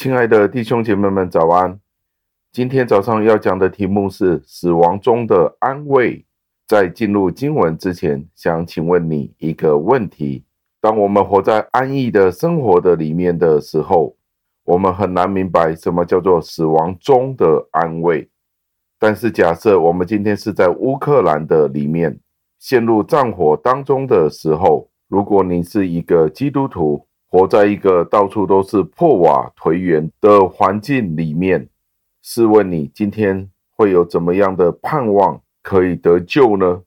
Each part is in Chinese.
亲爱的弟兄姐妹们，早安！今天早上要讲的题目是死亡中的安慰。在进入经文之前，想请问你一个问题：当我们活在安逸的生活的里面的时候，我们很难明白什么叫做死亡中的安慰。但是，假设我们今天是在乌克兰的里面，陷入战火当中的时候，如果你是一个基督徒，活在一个到处都是破瓦颓垣的环境里面，试问你今天会有怎么样的盼望可以得救呢？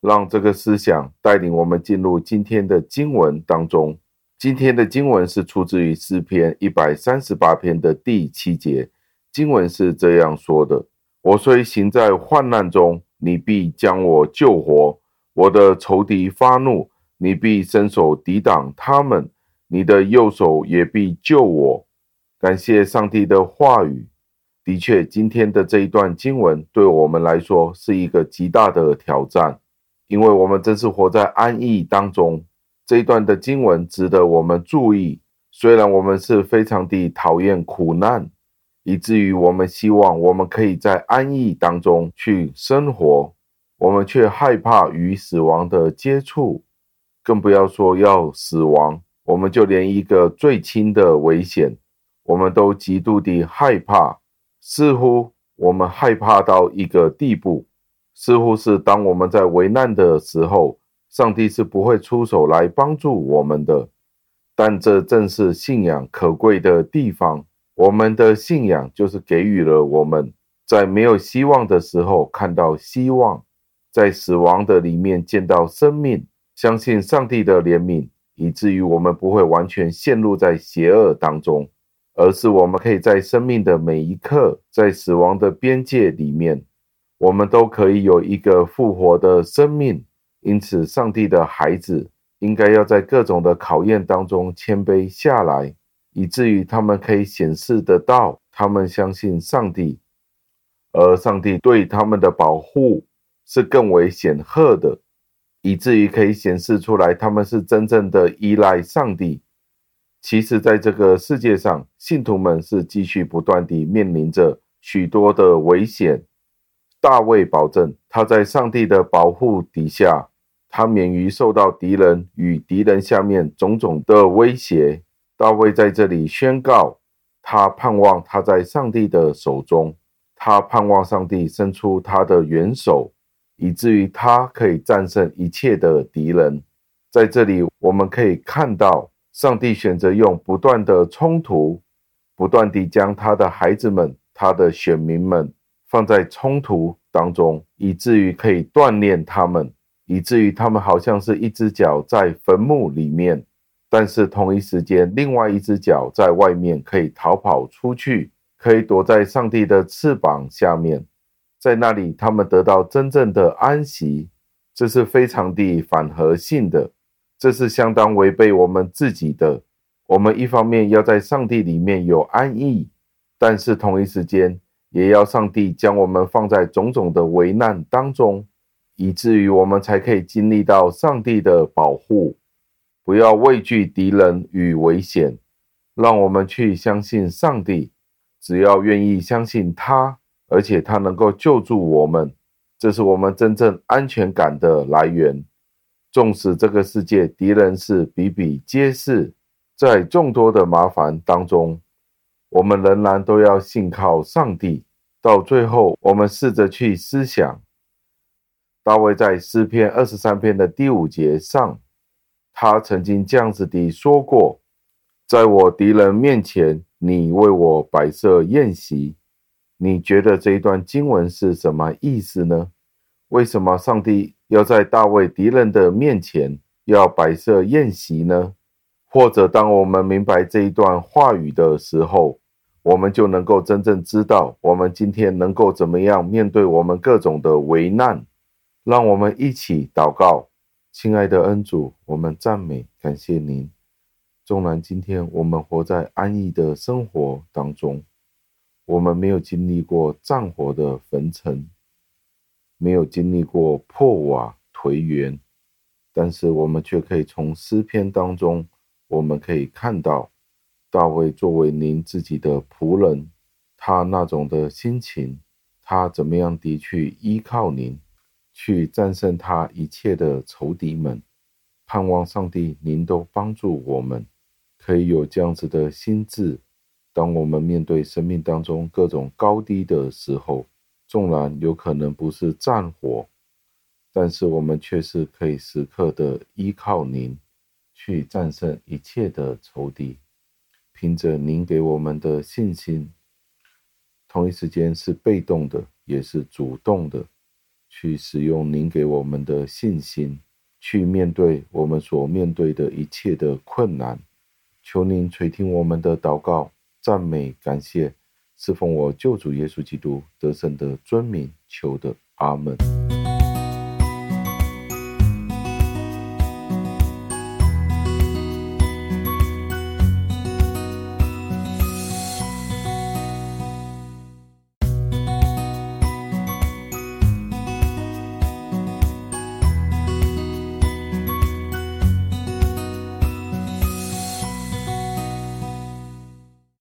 让这个思想带领我们进入今天的经文当中。今天的经文是出自于诗篇一百三十八篇的第七节，经文是这样说的：“我虽行在患难中，你必将我救活；我的仇敌发怒，你必伸手抵挡他们。”你的右手也必救我。感谢上帝的话语。的确，今天的这一段经文对我们来说是一个极大的挑战，因为我们真是活在安逸当中。这一段的经文值得我们注意。虽然我们是非常的讨厌苦难，以至于我们希望我们可以在安逸当中去生活，我们却害怕与死亡的接触，更不要说要死亡。我们就连一个最轻的危险，我们都极度的害怕，似乎我们害怕到一个地步，似乎是当我们在危难的时候，上帝是不会出手来帮助我们的。但这正是信仰可贵的地方，我们的信仰就是给予了我们在没有希望的时候看到希望，在死亡的里面见到生命，相信上帝的怜悯。以至于我们不会完全陷入在邪恶当中，而是我们可以在生命的每一刻，在死亡的边界里面，我们都可以有一个复活的生命。因此，上帝的孩子应该要在各种的考验当中谦卑下来，以至于他们可以显示得到他们相信上帝，而上帝对他们的保护是更为显赫的。以至于可以显示出来，他们是真正的依赖上帝。其实，在这个世界上，信徒们是继续不断地面临着许多的危险。大卫保证，他在上帝的保护底下，他免于受到敌人与敌人下面种种的威胁。大卫在这里宣告，他盼望他在上帝的手中，他盼望上帝伸出他的援手。以至于他可以战胜一切的敌人。在这里，我们可以看到，上帝选择用不断的冲突，不断地将他的孩子们、他的选民们放在冲突当中，以至于可以锻炼他们，以至于他们好像是一只脚在坟墓里面，但是同一时间，另外一只脚在外面可以逃跑出去，可以躲在上帝的翅膀下面。在那里，他们得到真正的安息，这是非常的反和性的，这是相当违背我们自己的。我们一方面要在上帝里面有安逸，但是同一时间也要上帝将我们放在种种的危难当中，以至于我们才可以经历到上帝的保护。不要畏惧敌人与危险，让我们去相信上帝，只要愿意相信他。而且他能够救助我们，这是我们真正安全感的来源。纵使这个世界敌人是比比皆是，在众多的麻烦当中，我们仍然都要信靠上帝。到最后，我们试着去思想，大卫在诗篇二十三篇的第五节上，他曾经这样子地说过：“在我敌人面前，你为我摆设宴席。”你觉得这一段经文是什么意思呢？为什么上帝要在大卫敌人的面前要摆设宴席呢？或者当我们明白这一段话语的时候，我们就能够真正知道我们今天能够怎么样面对我们各种的危难。让我们一起祷告，亲爱的恩主，我们赞美感谢您。纵然今天我们活在安逸的生活当中。我们没有经历过战火的焚城，没有经历过破瓦颓垣，但是我们却可以从诗篇当中，我们可以看到，大卫作为您自己的仆人，他那种的心情，他怎么样的去依靠您，去战胜他一切的仇敌们，盼望上帝您都帮助我们，可以有这样子的心智。当我们面对生命当中各种高低的时候，纵然有可能不是战火，但是我们却是可以时刻的依靠您，去战胜一切的仇敌。凭着您给我们的信心，同一时间是被动的，也是主动的，去使用您给我们的信心，去面对我们所面对的一切的困难。求您垂听我们的祷告。赞美感谢，侍奉我救主耶稣基督得胜的尊名求的，阿门。